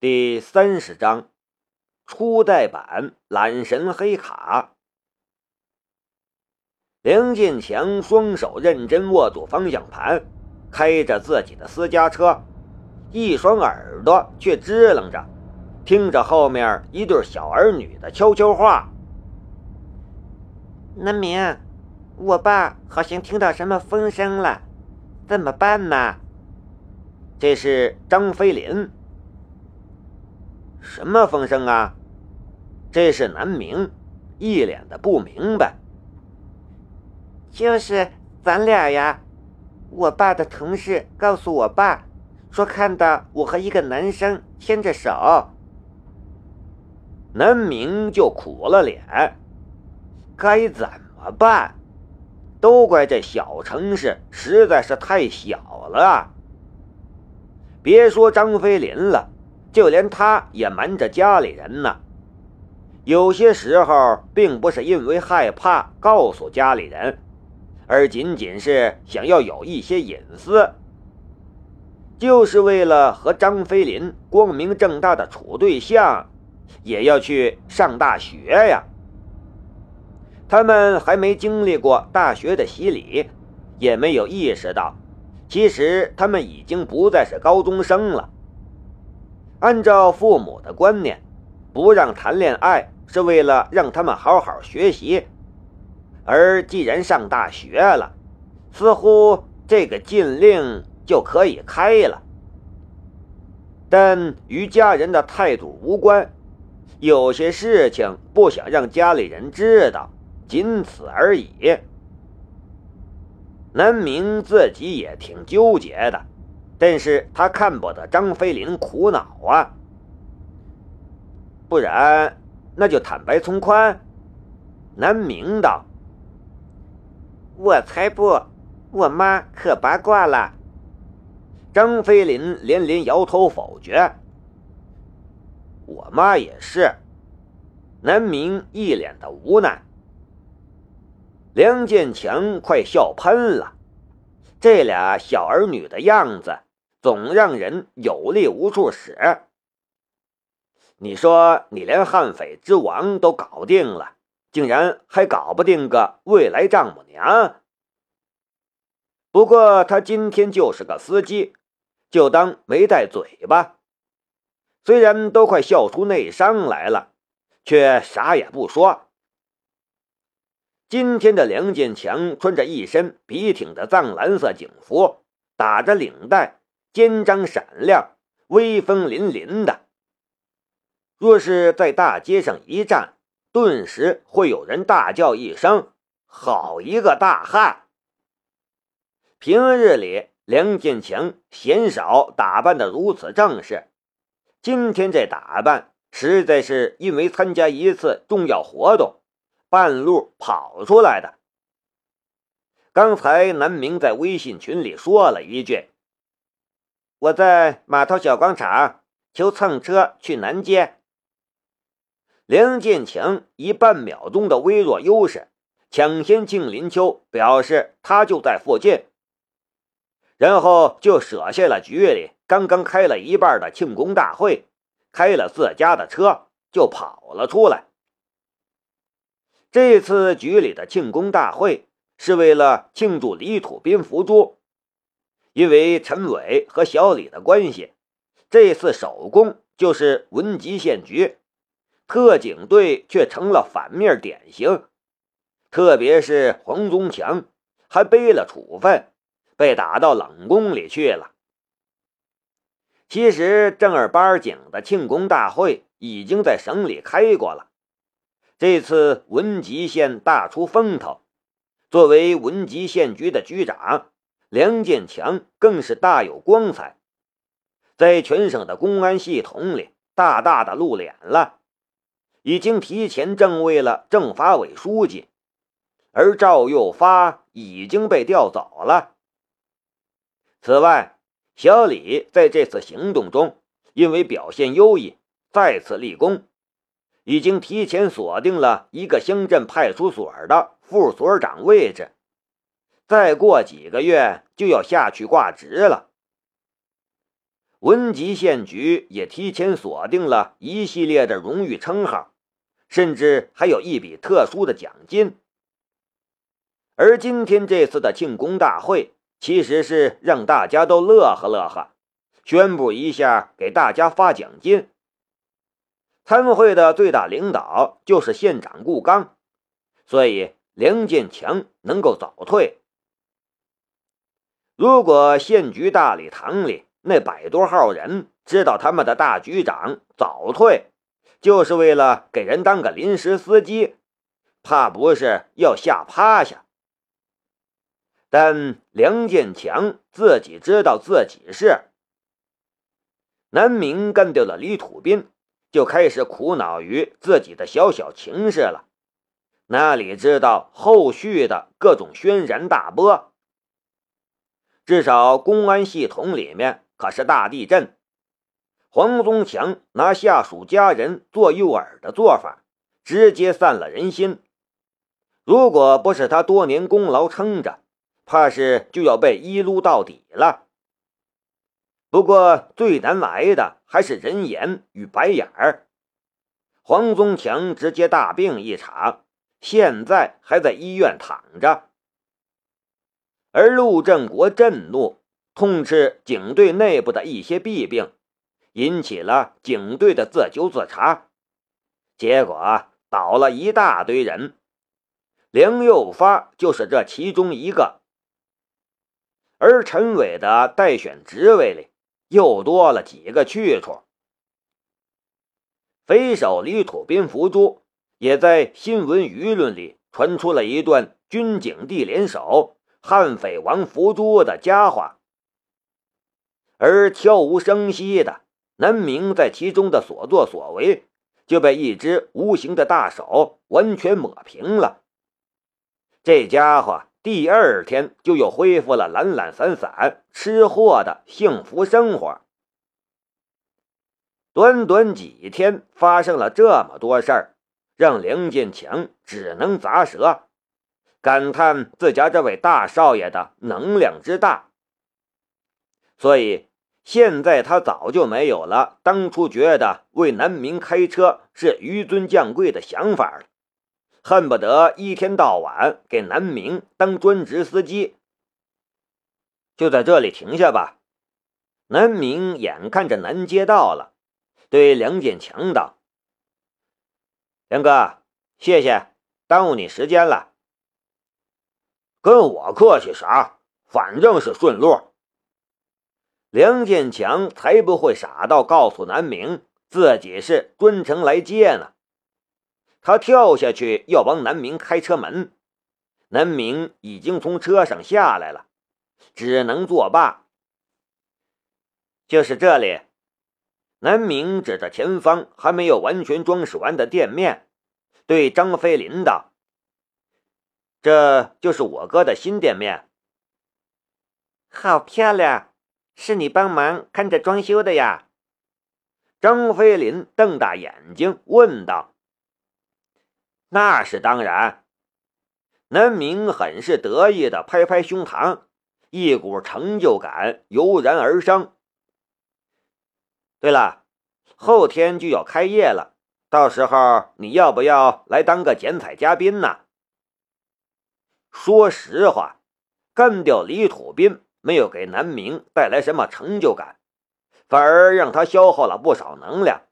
第三十章初代版懒神黑卡。梁建强双手认真握住方向盘，开着自己的私家车，一双耳朵却支棱着，听着后面一对小儿女的悄悄话：“南明，我爸好像听到什么风声了，怎么办呢？”这是张飞林。什么风声啊？这是南明，一脸的不明白。就是咱俩呀，我爸的同事告诉我爸，说看到我和一个男生牵着手。南明就苦了脸，该怎么办？都怪这小城市实在是太小了。别说张飞林了。就连他也瞒着家里人呢。有些时候，并不是因为害怕告诉家里人，而仅仅是想要有一些隐私，就是为了和张飞林光明正大的处对象，也要去上大学呀。他们还没经历过大学的洗礼，也没有意识到，其实他们已经不再是高中生了。按照父母的观念，不让谈恋爱是为了让他们好好学习，而既然上大学了，似乎这个禁令就可以开了。但与家人的态度无关，有些事情不想让家里人知道，仅此而已。南明自己也挺纠结的。但是他看不得张飞林苦恼啊，不然那就坦白从宽。南明道：“我才不，我妈可八卦了。”张飞林连连摇头否决。我妈也是。南明一脸的无奈。梁建强快笑喷了，这俩小儿女的样子。总让人有力无处使。你说你连悍匪之王都搞定了，竟然还搞不定个未来丈母娘？不过他今天就是个司机，就当没带嘴巴。虽然都快笑出内伤来了，却啥也不说。今天的梁建强穿着一身笔挺的藏蓝色警服，打着领带。肩章闪亮，威风凛凛的。若是在大街上一站，顿时会有人大叫一声：“好一个大汉！”平日里，梁建强鲜少打扮的如此正式，今天这打扮，实在是因为参加一次重要活动，半路跑出来的。刚才南明在微信群里说了一句。我在码头小广场，求蹭车去南街。梁建强以半秒钟的微弱优势，抢先敬林秋表示他就在附近，然后就舍下了局里刚刚开了一半的庆功大会，开了自家的车就跑了出来。这次局里的庆功大会是为了庆祝李土斌伏诛。因为陈伟和小李的关系，这次首功就是文集县局，特警队却成了反面典型。特别是黄宗强，还背了处分，被打到冷宫里去了。其实正儿八经的庆功大会已经在省里开过了，这次文集县大出风头，作为文集县局的局长。梁建强更是大有光彩，在全省的公安系统里大大的露脸了，已经提前正位了政法委书记，而赵又发已经被调走了。此外，小李在这次行动中因为表现优异，再次立功，已经提前锁定了一个乡镇派出所的副所长位置。再过几个月就要下去挂职了。文集县局也提前锁定了一系列的荣誉称号，甚至还有一笔特殊的奖金。而今天这次的庆功大会，其实是让大家都乐呵乐呵，宣布一下给大家发奖金。参会的最大领导就是县长顾刚，所以梁建强能够早退。如果县局大礼堂里那百多号人知道他们的大局长早退，就是为了给人当个临时司机，怕不是要吓趴下。但梁建强自己知道自己是南明干掉了李土斌，就开始苦恼于自己的小小情势了，哪里知道后续的各种轩然大波？至少公安系统里面可是大地震。黄宗强拿下属家人做诱饵的做法，直接散了人心。如果不是他多年功劳撑着，怕是就要被一撸到底了。不过最难挨的还是人言与白眼儿。黄宗强直接大病一场，现在还在医院躺着。而陆振国震怒，痛斥警队内部的一些弊病，引起了警队的自纠自查，结果倒了一大堆人，梁又发就是这其中一个。而陈伟的待选职位里又多了几个去处。匪首李土斌伏诛，也在新闻舆论里传出了一段军警地联手悍匪王福珠的家伙。而悄无声息的南明在其中的所作所为，就被一只无形的大手完全抹平了。这家伙。第二天就又恢复了懒懒散散吃货的幸福生活。短短几天发生了这么多事儿，让梁建强只能咂舌，感叹自家这位大少爷的能量之大。所以现在他早就没有了当初觉得为南明开车是纡尊降贵的想法了。恨不得一天到晚给南明当专职司机。就在这里停下吧。南明眼看着南街到了，对梁建强道：“梁哥，谢谢，耽误你时间了。跟我客气啥？反正是顺路。”梁建强才不会傻到告诉南明自己是专程来接呢。他跳下去要帮南明开车门，南明已经从车上下来了，只能作罢。就是这里，南明指着前方还没有完全装饰完的店面，对张飞林道：“这就是我哥的新店面，好漂亮，是你帮忙看着装修的呀？”张飞林瞪大眼睛问道。那是当然，南明很是得意的拍拍胸膛，一股成就感油然而生。对了，后天就要开业了，到时候你要不要来当个剪彩嘉宾呢？说实话，干掉李土斌没有给南明带来什么成就感，反而让他消耗了不少能量。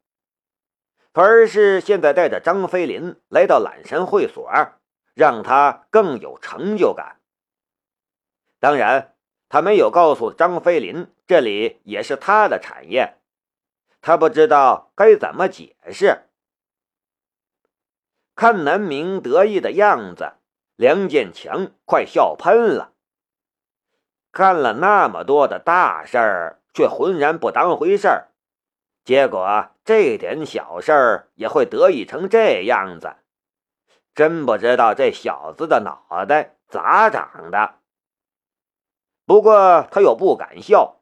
反而是现在带着张飞林来到揽山会所，让他更有成就感。当然，他没有告诉张飞林这里也是他的产业，他不知道该怎么解释。看南明得意的样子，梁建强快笑喷了。干了那么多的大事儿，却浑然不当回事儿。结果这点小事儿也会得意成这样子，真不知道这小子的脑袋咋长的。不过他又不敢笑，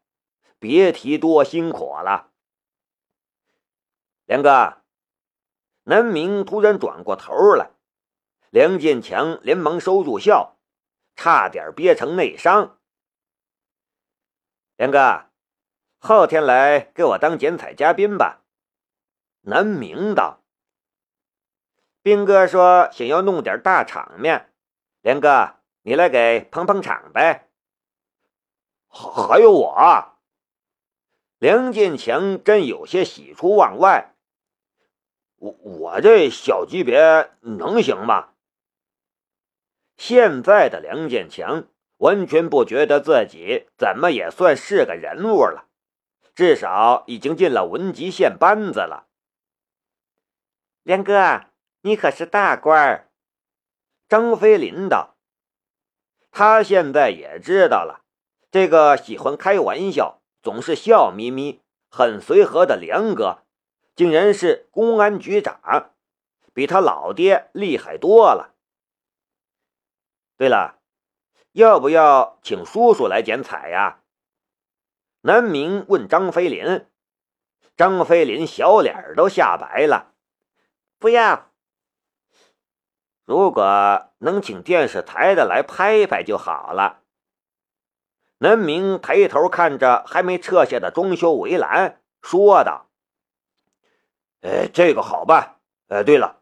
别提多辛苦了。梁哥，南明突然转过头来，梁建强连忙收住笑，差点憋成内伤。梁哥。后天来给我当剪彩嘉宾吧。南明道。兵哥说想要弄点大场面，梁哥你来给捧捧场呗。还有我。梁建强真有些喜出望外。我我这小级别能行吗？现在的梁建强完全不觉得自己怎么也算是个人物了，至少已经进了文集县班子了。梁哥，你可是大官儿。张飞林道，他现在也知道了，这个喜欢开玩笑、总是笑眯眯、很随和的梁哥。竟然是公安局长，比他老爹厉害多了。对了，要不要请叔叔来剪彩呀？南明问张飞林。张飞林小脸都吓白了，不要。如果能请电视台的来拍拍就好了。南明抬头看着还没撤下的装修围栏，说道。哎，这个好办。哎，对了，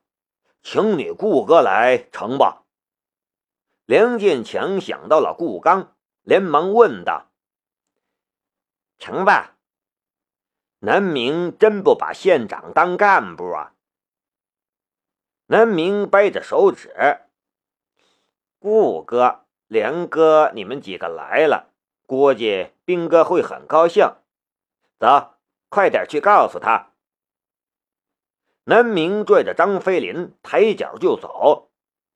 请你顾哥来成吧？梁建强想到了顾刚，连忙问道：“成吧？”南明真不把县长当干部啊？南明掰着手指：“顾哥、梁哥，你们几个来了，估计兵哥会很高兴。走，快点去告诉他。”南明拽着张飞林抬脚就走，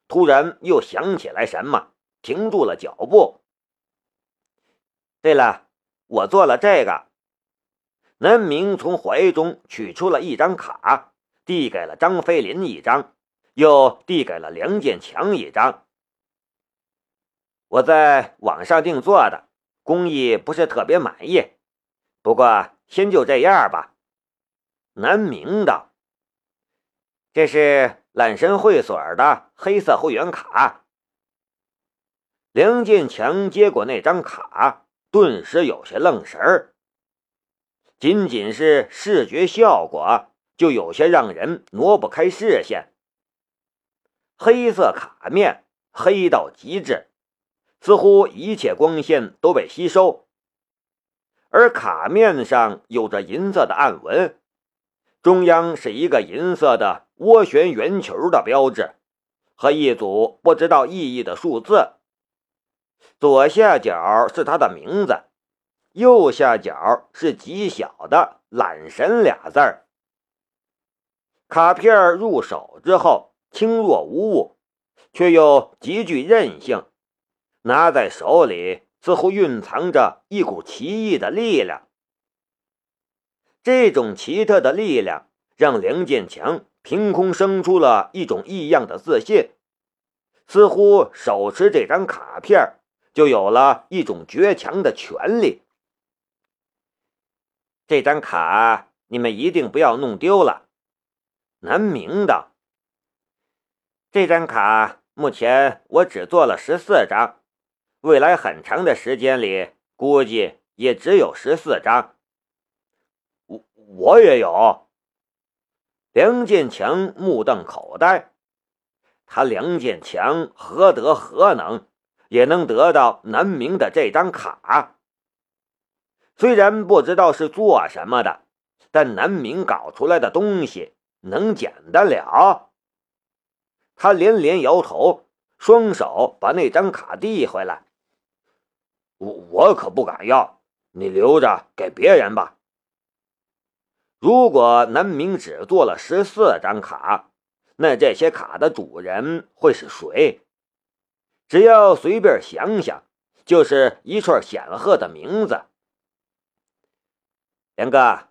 突然又想起来什么，停住了脚步。对了，我做了这个。南明从怀中取出了一张卡，递给了张飞林一张，又递给了梁建强一张。我在网上定做的，工艺不是特别满意，不过先就这样吧。南明道。这是揽神会所的黑色会员卡。梁建强接过那张卡，顿时有些愣神儿。仅仅是视觉效果，就有些让人挪不开视线。黑色卡面黑到极致，似乎一切光线都被吸收，而卡面上有着银色的暗纹。中央是一个银色的涡旋圆球的标志，和一组不知道意义的数字。左下角是他的名字，右下角是极小的“懒神”俩字儿。卡片入手之后轻若无物，却又极具韧性，拿在手里似乎蕴藏着一股奇异的力量。这种奇特的力量让梁建强凭空生出了一种异样的自信，似乎手持这张卡片就有了一种绝强的权利。这张卡你们一定不要弄丢了。南明道：“这张卡目前我只做了十四张，未来很长的时间里估计也只有十四张。”我我也有。梁建强目瞪口呆，他梁建强何德何能，也能得到南明的这张卡？虽然不知道是做什么的，但南明搞出来的东西能捡得了？他连连摇头，双手把那张卡递回来。我我可不敢要，你留着给别人吧。如果南明只做了十四张卡，那这些卡的主人会是谁？只要随便想想，就是一串显赫的名字。梁哥，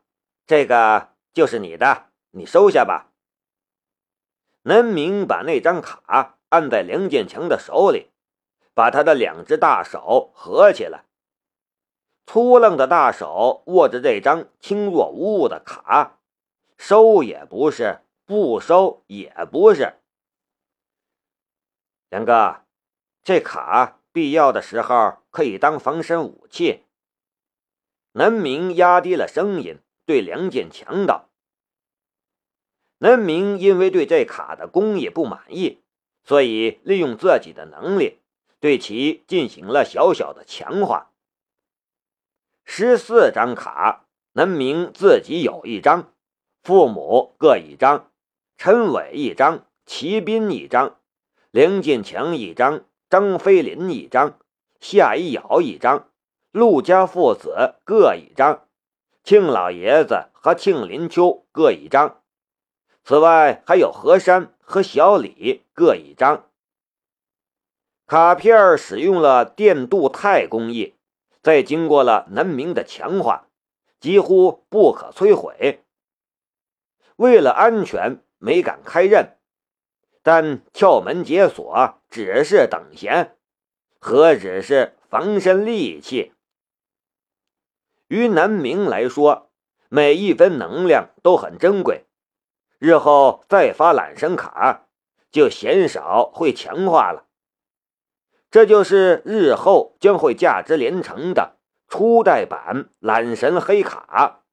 这个就是你的，你收下吧。南明把那张卡按在梁建强的手里，把他的两只大手合起来。粗愣的大手握着这张轻若无物的卡，收也不是，不收也不是。梁哥，这卡必要的时候可以当防身武器。南明压低了声音对梁建强道：“南明因为对这卡的工艺不满意，所以利用自己的能力对其进行了小小的强化。十四张卡，南明自己有一张，父母各一张，陈伟一张，齐斌一张，林建强一张，张飞林一张，夏一瑶一张。”陆家父子各一张，庆老爷子和庆林秋各一张，此外还有何山和小李各一张。卡片使用了电镀钛工艺，再经过了南明的强化，几乎不可摧毁。为了安全，没敢开刃，但撬门解锁只是等闲，何止是防身利器？于南明来说，每一分能量都很珍贵。日后再发揽神卡，就鲜少会强化了。这就是日后将会价值连城的初代版懒神黑卡。